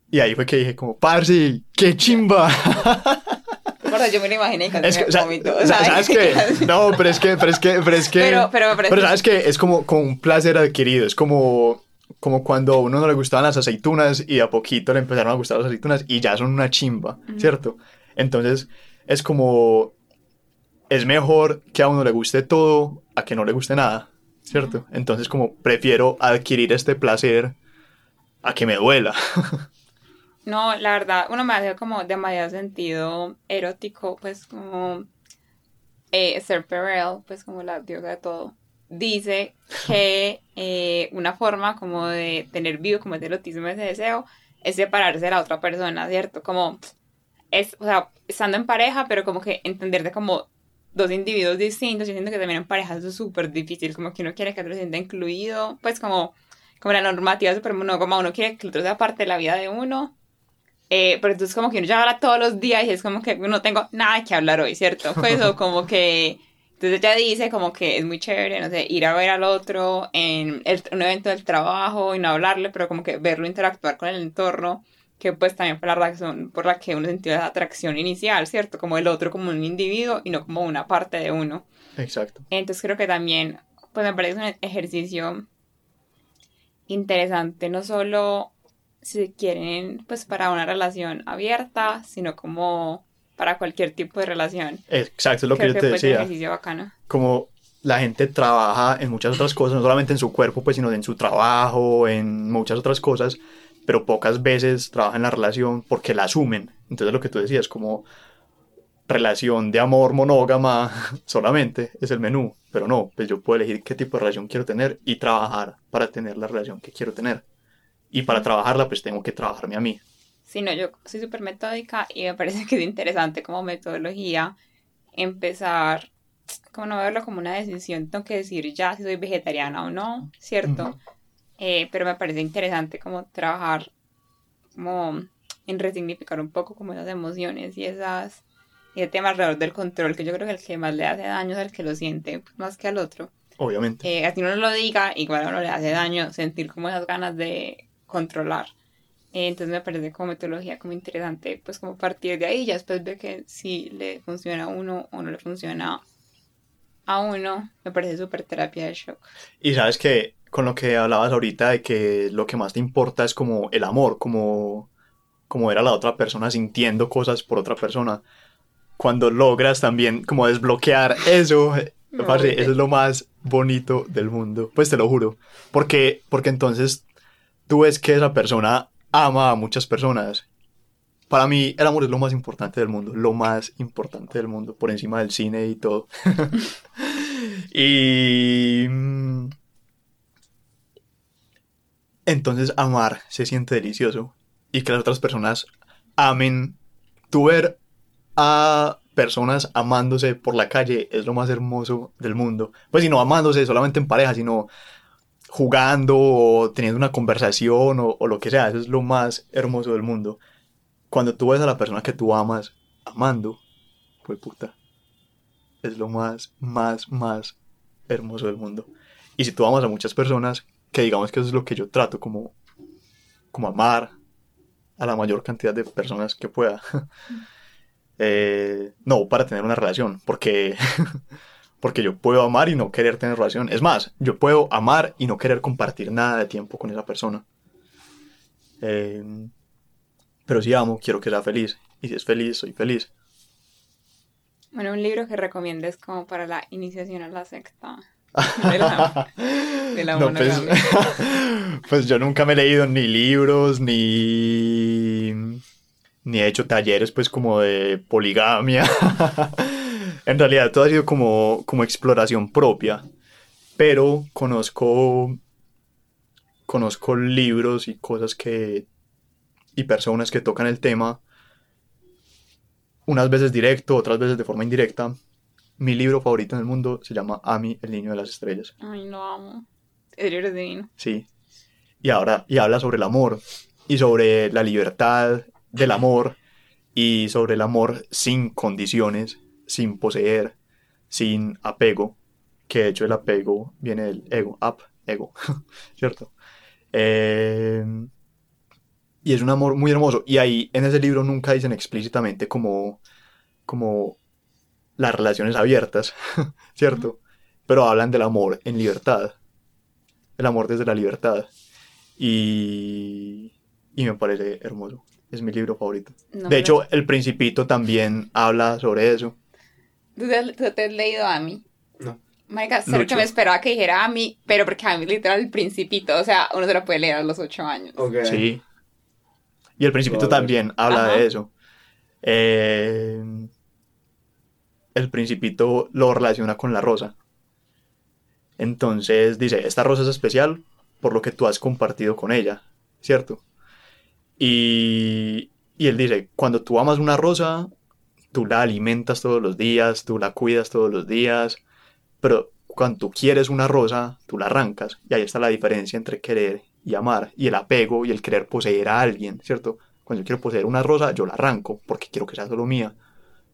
y ahí fue que dije como, parce, qué chimba. Yo me lo imaginé y casi Es que, me vomito, o sea, ¿sabes qué? No, pero es que, pero es que, pero es que... Pero, pero, pero, Pero sabes que es como, como un placer adquirido, es como, como cuando a uno no le gustaban las aceitunas y de a poquito le empezaron a gustar las aceitunas y ya son una chimba, ¿cierto? Entonces es como, es mejor que a uno le guste todo a que no le guste nada, ¿cierto? Entonces como prefiero adquirir este placer a que me duela. No, la verdad, uno me hace como demasiado sentido erótico, pues como eh, Esther Perel, pues como la diosa de todo, dice que eh, una forma como de tener vivo como ese erotismo, ese deseo, es separarse de la otra persona, ¿cierto? Como es, o sea, estando en pareja, pero como que entender de como dos individuos distintos, yo siento que también en pareja es súper difícil, como que uno quiere que el otro se sienta incluido, pues como, como la normativa super monógama, uno quiere que el otro sea parte de la vida de uno, eh, pero entonces como que uno ya habla todos los días y es como que no tengo nada que hablar hoy, ¿cierto? Pues o como que Entonces ella dice como que es muy chévere, no sé, ir a ver al otro en el- un evento del trabajo y no hablarle, pero como que verlo interactuar con el entorno, que pues también fue la razón por la que uno sintió esa atracción inicial, ¿cierto? Como el otro como un individuo y no como una parte de uno. Exacto. Entonces creo que también, pues me parece un ejercicio interesante, no solo si quieren, pues para una relación abierta, sino como para cualquier tipo de relación. Exacto, es lo creo que yo te ser un decía. ejercicio bacano. Como la gente trabaja en muchas otras cosas, no solamente en su cuerpo, pues, sino en su trabajo, en muchas otras cosas, pero pocas veces trabaja en la relación porque la asumen. Entonces lo que tú decías, como relación de amor monógama solamente es el menú, pero no, pues yo puedo elegir qué tipo de relación quiero tener y trabajar para tener la relación que quiero tener. Y para trabajarla, pues tengo que trabajarme a mí. Sí, no, yo soy súper metódica y me parece que es interesante como metodología empezar, como no verlo como una decisión, tengo que decir ya si soy vegetariana o no, ¿cierto? Eh, pero me parece interesante como trabajar como en resignificar un poco como esas emociones y esas y el tema alrededor del control, que yo creo que el que más le hace daño es el que lo siente pues, más que al otro. Obviamente. Eh, así uno no lo diga, igual a uno le hace daño sentir como esas ganas de controlar. Eh, entonces me parece como metodología como interesante, pues como partir de ahí, ya después ve que si le funciona a uno o no le funciona a uno, me parece súper terapia de shock. Y sabes que con lo que hablabas ahorita de que lo que más te importa es como el amor, como, como ver a la otra persona sintiendo cosas por otra persona. Cuando logras también como desbloquear eso, No, parce, eso es lo más bonito del mundo. Pues te lo juro. Porque, porque entonces tú ves que esa persona ama a muchas personas. Para mí el amor es lo más importante del mundo, lo más importante del mundo, por encima del cine y todo. y... mm, Entonces amar se siente delicioso y que las otras personas amen. Tu ver a personas amándose por la calle es lo más hermoso del mundo. Pues y no amándose solamente en pareja, sino jugando o teniendo una conversación o, lo que sea. Eso es lo más hermoso del mundo. Cuando tú ves a la persona que tú amas amando, pues puta, es lo más, más, más hermoso del mundo. Y si tú amas a muchas personas, que digamos que eso es lo que yo trato, como, como amar a la mayor cantidad de personas que pueda. Eh, no para tener una relación, porque, porque yo puedo amar y no querer tener relación. Es más, yo puedo amar y no querer compartir nada de tiempo con esa persona. Eh, pero si amo, quiero que sea feliz. Y si es feliz, soy feliz. Bueno, un libro que recomiendes como para la iniciación a la secta. De la, de la No, pues, pues yo nunca me he leído ni libros, ni, ni he hecho talleres pues como de poligamia. en realidad todo ha sido como, como exploración propia. Pero conozco, conozco libros y cosas que, y personas que tocan el tema. Unas veces directo, otras veces de forma indirecta. Mi libro favorito en el mundo se llama Ami, el niño de las estrellas. Ay, lo amo. El libro es divino. Sí. Y ahora, y habla sobre el amor, y sobre la libertad del amor, y sobre el amor sin condiciones, sin poseer, sin apego, que de hecho el apego viene del ego, up, ego, ¿cierto? Eh, y es un amor muy hermoso, y ahí en ese libro nunca dicen explícitamente como, como las relaciones abiertas, ¿cierto? Pero hablan del amor en libertad el amor desde la libertad. Y, y me parece hermoso. Es mi libro favorito. No de hecho, El Principito también habla sobre eso. ¿Tú te, has- tú te has leído a mí? No. Marica, Lucho. que me esperaba que dijera a mí, pero porque a mí literal el principito, o sea, uno se lo puede leer a los ocho años. Ok. Sí. Y El Principito Vale. también habla Ajá. de eso. Eh, el Principito lo relaciona con la rosa. Entonces dice, esta rosa es especial por lo que tú has compartido con ella, ¿cierto? Y, y él dice, cuando tú amas una rosa, tú la alimentas todos los días, tú la cuidas todos los días, pero cuando tú quieres una rosa, tú la arrancas. Y ahí está la diferencia entre querer y amar, y el apego y el querer poseer a alguien, ¿cierto? Cuando yo quiero poseer una rosa, yo la arranco porque quiero que sea solo mía.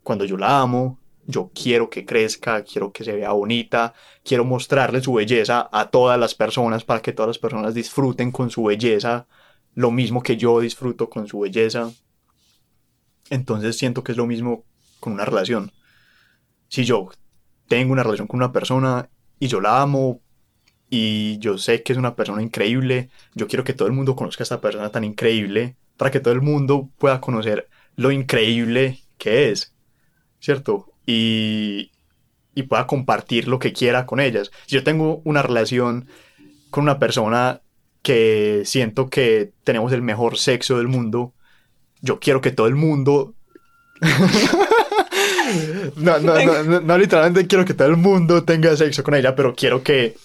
Cuando yo la amo, yo quiero que crezca, quiero que se vea bonita, quiero mostrarle su belleza a todas las personas para que todas las personas disfruten con su belleza lo mismo que yo disfruto con su belleza. Entonces siento que es lo mismo con una relación. Si yo tengo una relación con una persona y yo la amo y yo sé que es una persona increíble, yo quiero que todo el mundo conozca a esta persona tan increíble para que todo el mundo pueda conocer lo increíble que es, ¿cierto? Y, y pueda compartir lo que quiera con ellas. Si yo tengo una relación con una persona que siento que tenemos el mejor sexo del mundo, yo quiero que todo el mundo... no, no, no, no, no, literalmente quiero que todo el mundo tenga sexo con ella, pero quiero que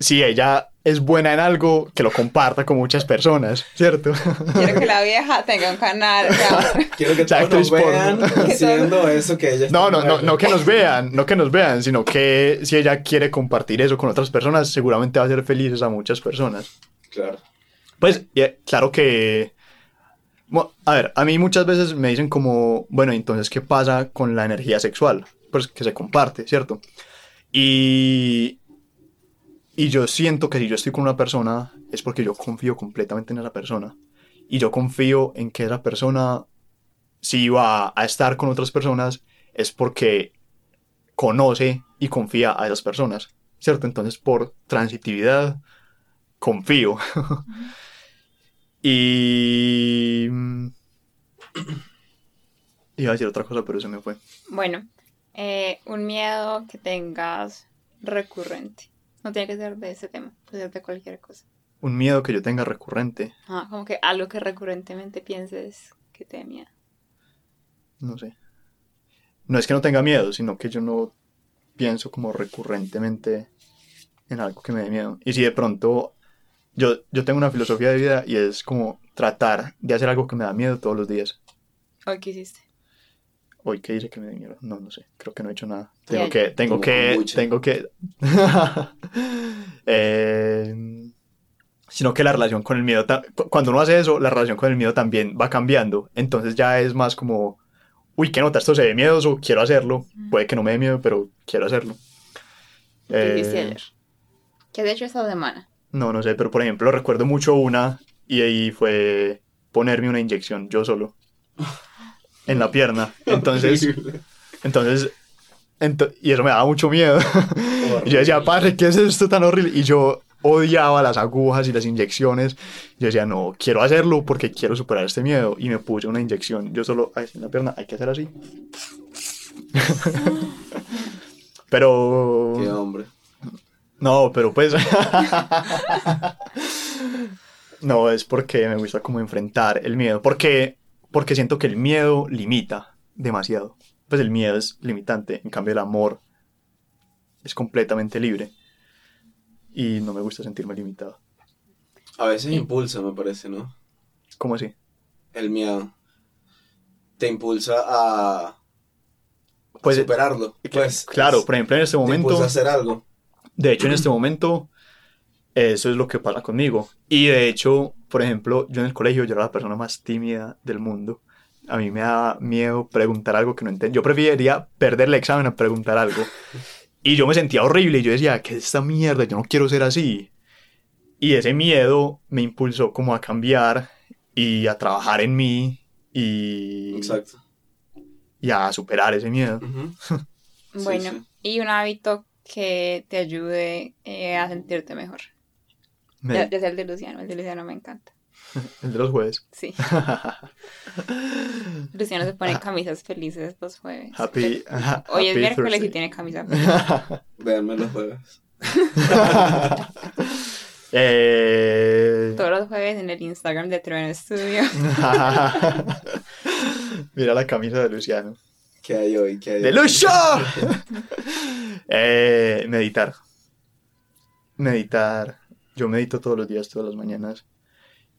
si ella es buena en algo, que lo comparta con muchas personas, ¿cierto? Quiero que la vieja tenga un canal. Quiero que todos nos vean haciendo eso que ella No, no, no, no que nos vean, no que nos vean, sino que si ella quiere compartir eso con otras personas, seguramente va a ser feliz a muchas personas. Claro. Pues, claro que... a ver, a mí muchas veces me dicen como, bueno, entonces, ¿qué pasa con la energía sexual? Pues que se comparte, ¿cierto? Y, y yo siento que si yo estoy con una persona es porque yo confío completamente en esa persona. Y yo confío en que esa persona, si va a estar con otras personas, es porque conoce y confía a esas personas. ¿Cierto? Entonces, por transitividad, confío. y... Iba a decir otra cosa, pero se me fue. Bueno, eh, un miedo que tengas recurrente. No tiene que ser de ese tema, puede ser de cualquier cosa. Un miedo que yo tenga recurrente. Ah, como que algo que recurrentemente pienses que te da miedo. No sé. No es que no tenga miedo, sino que yo no pienso como recurrentemente en algo que me dé miedo. Y si de pronto yo, yo tengo una filosofía de vida y es como tratar de hacer algo que me da miedo todos los días. ¿Hoy qué hiciste? Hoy qué hice que me da miedo. No, no sé. Creo que no he hecho nada. Tengo que, tengo que, tengo que. eh, sino que la relación con el miedo, cuando uno hace eso, la relación con el miedo también va cambiando. Entonces ya es más como, uy, qué nota, esto se ve miedoso, quiero hacerlo. Puede que no me dé miedo, pero quiero hacerlo. ¿Qué hiciste eh, ayer? ¿Qué has hecho esta semana? No, no sé, pero por ejemplo recuerdo mucho una y ahí fue ponerme una inyección yo solo en la pierna. Entonces, entonces, y eso me daba mucho miedo. y yo decía, padre, ¿qué es esto tan horrible? Y yo odiaba las agujas y las inyecciones. Yo decía, no, quiero hacerlo porque quiero superar este miedo. Y me puse una inyección. Yo solo, en la pierna, hay que hacer así. pero... Qué hombre. No, pero pues... no, es porque me gusta como enfrentar el miedo. Porque, porque siento que el miedo limita demasiado. Pues el miedo es limitante. En cambio el amor es completamente libre. Y no me gusta sentirme limitado. A veces impulsa, me parece, ¿no? ¿Cómo así? El miedo. Te impulsa a, pues, superarlo. Pues, claro, por ejemplo, en este momento... Te impulsa a hacer algo. De hecho, en este momento, eso es lo que pasa conmigo. Y de hecho, por ejemplo, yo en el colegio yo era la persona más tímida del mundo. A mí me da miedo preguntar algo que no entiendo. Yo preferiría perder el examen a preguntar algo. Y yo me sentía horrible y yo decía, ¿qué es esta mierda? Yo no quiero ser así. Y ese miedo me impulsó como a cambiar y a trabajar en mí y... Exacto. Y a superar ese miedo. bueno, y un hábito que te ayude eh, a sentirte mejor. Ya, sea el de Luciano, el de Luciano me encanta. el de los jueves. Sí. Luciano se pone camisas felices los jueves. Happy, Hoy es miércoles y tiene camisa feliz. Véanme los jueves. eh... Todos los jueves en el Instagram de Trueno Studio. Mira la camisa de Luciano. ¿Qué hay hoy? ¿Qué hay ¡De Lucio! Eh, meditar. Meditar. Yo medito todos los días, todas las mañanas.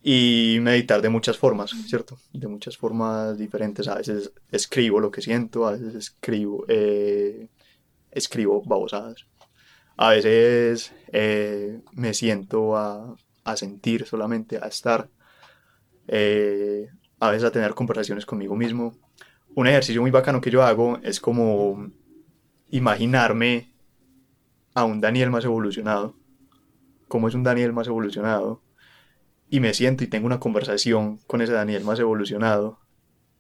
Y meditar de muchas formas, ¿cierto? De muchas formas diferentes. A veces escribo lo que siento, a veces escribo, eh, escribo babosadas. A veces eh, me siento a, a, sentir solamente, a estar. A veces a tener conversaciones conmigo mismo un ejercicio muy bacano que yo hago es como imaginarme a un Daniel más evolucionado. ¿Cómo es un Daniel más evolucionado? Y me siento y tengo una conversación con ese Daniel más evolucionado.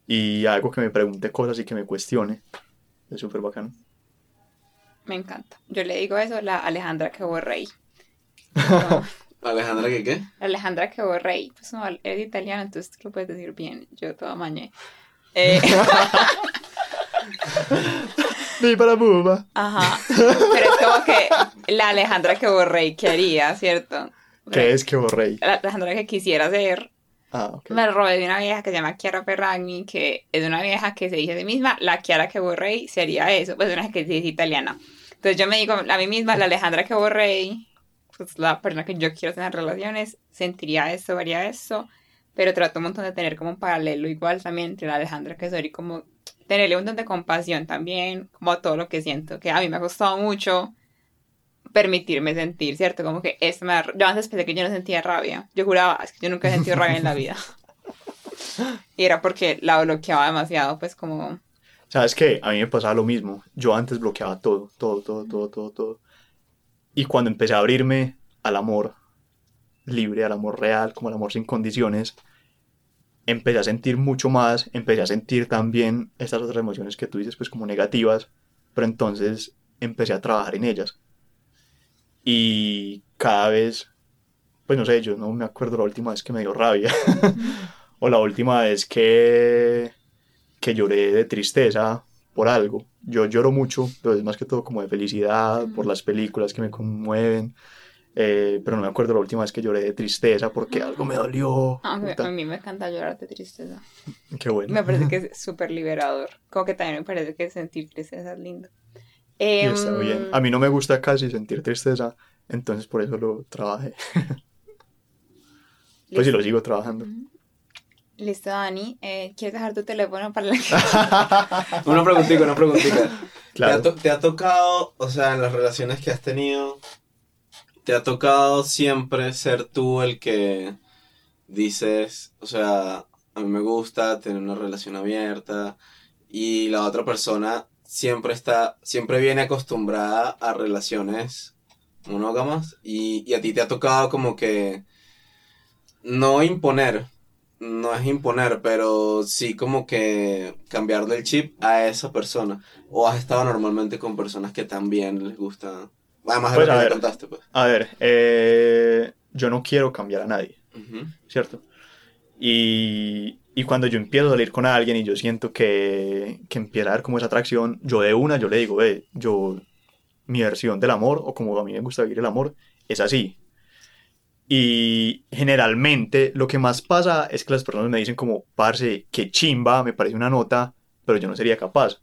Y algo que me pregunte cosas y que me cuestione. Es súper bacano. Me encanta. Yo le digo eso a la Alejandra que rey. ¿Alejandra qué qué? Alejandra que rey. Pues no, es italiano, entonces lo puedes decir bien. Yo toda mañé. Eh... Viva la buba. Ajá. Pero es como que la Alejandra que Borrey quería, ¿cierto? ¿Qué es que Borrey? La Alejandra que quisiera ser. Ah, ok. Me robé de una vieja que se llama Chiara Ferragni, que es una vieja que se dice a sí misma, la Chiara que Borrey sería eso, pues una que es italiana. Entonces yo me digo a mí misma, la Alejandra que Borrey, pues la persona que yo quiero tener relaciones, sentiría eso, haría eso, pero trato un montón de tener como un paralelo igual también entre la Alejandra que soy como tenerle un montón de compasión también, como a todo lo que siento, que a mí me ha costado mucho permitirme sentir, ¿cierto? Como que es me Yo antes pensé que yo no sentía rabia. Yo juraba, es que yo nunca he sentido rabia en la vida. Y era porque la bloqueaba demasiado, pues como... ¿Sabes qué? A mí me pasaba lo mismo. Yo antes bloqueaba todo, todo, todo, todo, todo, todo. Y cuando empecé a abrirme al amor libre, al amor real, como el amor sin condiciones, empecé a sentir mucho más, empecé a sentir también estas otras emociones que tú dices, pues como negativas, pero entonces empecé a trabajar en ellas. Y cada vez, pues no sé, yo no me acuerdo la última vez que me dio rabia, o la última vez que, que lloré de tristeza por algo. Yo lloro mucho, pero es más que todo como de felicidad, por las películas que me conmueven. Eh, pero no me acuerdo la última vez que lloré de tristeza porque algo me dolió. a mí me encanta llorar de tristeza. Qué bueno. Me parece que es súper liberador. Como que también me parece que sentir tristeza es lindo. está bien. Em, a mí no me gusta casi sentir tristeza, entonces por eso lo trabajé. pues sí, lo sigo trabajando. Listo, Dani. Eh, ¿Quieres dejar tu teléfono para la una preguntita, una preguntita. Claro. ¿Te ha tocado, o sea, en las relaciones que has tenido, ¿Te ha tocado siempre ser tú el que dices, o sea, a mí me gusta tener una relación abierta y la otra persona siempre está, siempre viene acostumbrada a relaciones monógamas y, a ti te ha tocado como que no imponer, no es imponer, pero sí como que cambiarle el chip a esa persona. O has estado normalmente con personas que también les gusta Además pues, a ver, contaste, pues. A ver, eh, yo no quiero cambiar a nadie, ¿cierto? Y, y, cuando yo empiezo a salir con alguien y yo siento que, que empieza a haber como esa atracción, yo de una, yo le digo, ve, yo, mi versión del amor, o como a mí me gusta vivir el amor, es así. Y generalmente lo que más pasa es que las personas me dicen como, parce, qué chimba, me parece una nota, pero yo no sería capaz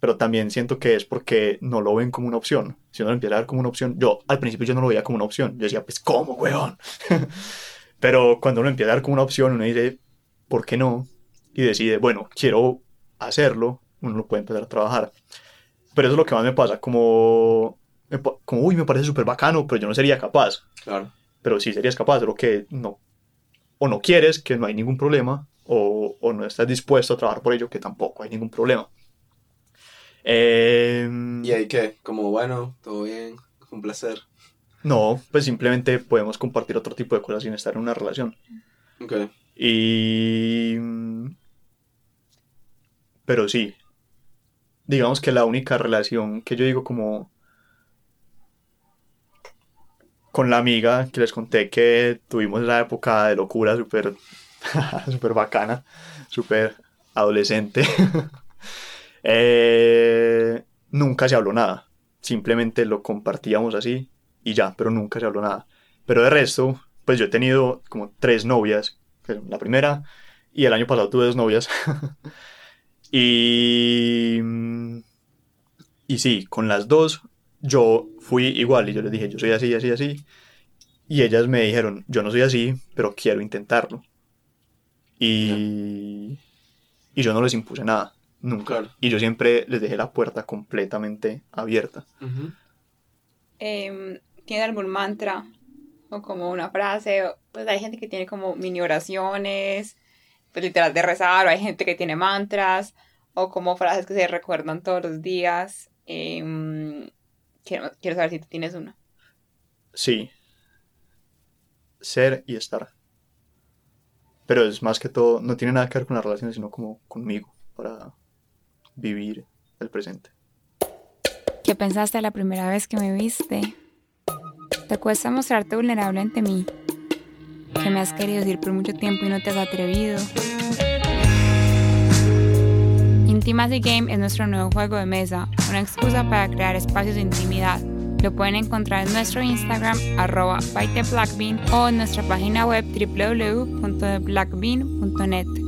pero también siento que es porque no lo ven como una opción. Si uno lo empieza a ver como una opción, yo al principio yo no lo veía como una opción, yo decía, pues, ¿cómo, weón? pero cuando uno empieza a ver como una opción, uno dice, ¿por qué no? Y decide, bueno, quiero hacerlo, uno lo puede empezar a trabajar. Pero eso es lo que más me pasa, como, como uy, me parece súper bacano, pero yo no sería capaz. Claro. Pero sí serías capaz, lo que no, o no quieres, que no hay ningún problema, o, o no estás dispuesto a trabajar por ello, que tampoco hay ningún problema. Em, ¿Y ahí qué? Como, bueno, todo bien, un placer. No, pues simplemente podemos compartir otro tipo de cosas sin estar en una relación. Ok. Y... Pero sí. Digamos que la única relación que yo digo como... Con la amiga que les conté que tuvimos la época de locura súper... súper bacana, súper adolescente. Eh, nunca se habló nada. Simplemente lo compartíamos así y ya, pero nunca se habló nada. Pero de resto, pues yo he tenido como tres novias. La primera, y el año pasado tuve dos novias. y. Y sí, con las dos yo fui igual y yo les dije, yo soy así, así, así. Y ellas me dijeron, yo no soy así, pero quiero intentarlo. Y, y yo no les impuse nada. Nunca. Y yo siempre les dejé la puerta completamente abierta. Em, ¿Tiene algún mantra? O como una frase. Pues hay gente que tiene como mini oraciones, pues literal de rezar, o hay gente que tiene mantras, o como frases que se recuerdan todos los días. Em, quiero, quiero saber si tú tienes uno. Sí. Ser y estar. Pero es más que todo, no tiene nada que ver con las relaciones, sino como conmigo, para vivir el presente. ¿Qué pensaste la primera vez que me viste? ¿Te cuesta mostrarte vulnerable ante mí? ¿Que me has querido decir por mucho tiempo y no te has atrevido? Intimacy Game es nuestro nuevo juego de mesa, una excusa para crear espacios de intimidad. Lo pueden encontrar en nuestro Instagram, arroba Blackbean, o en nuestra página web www.blackbean.net.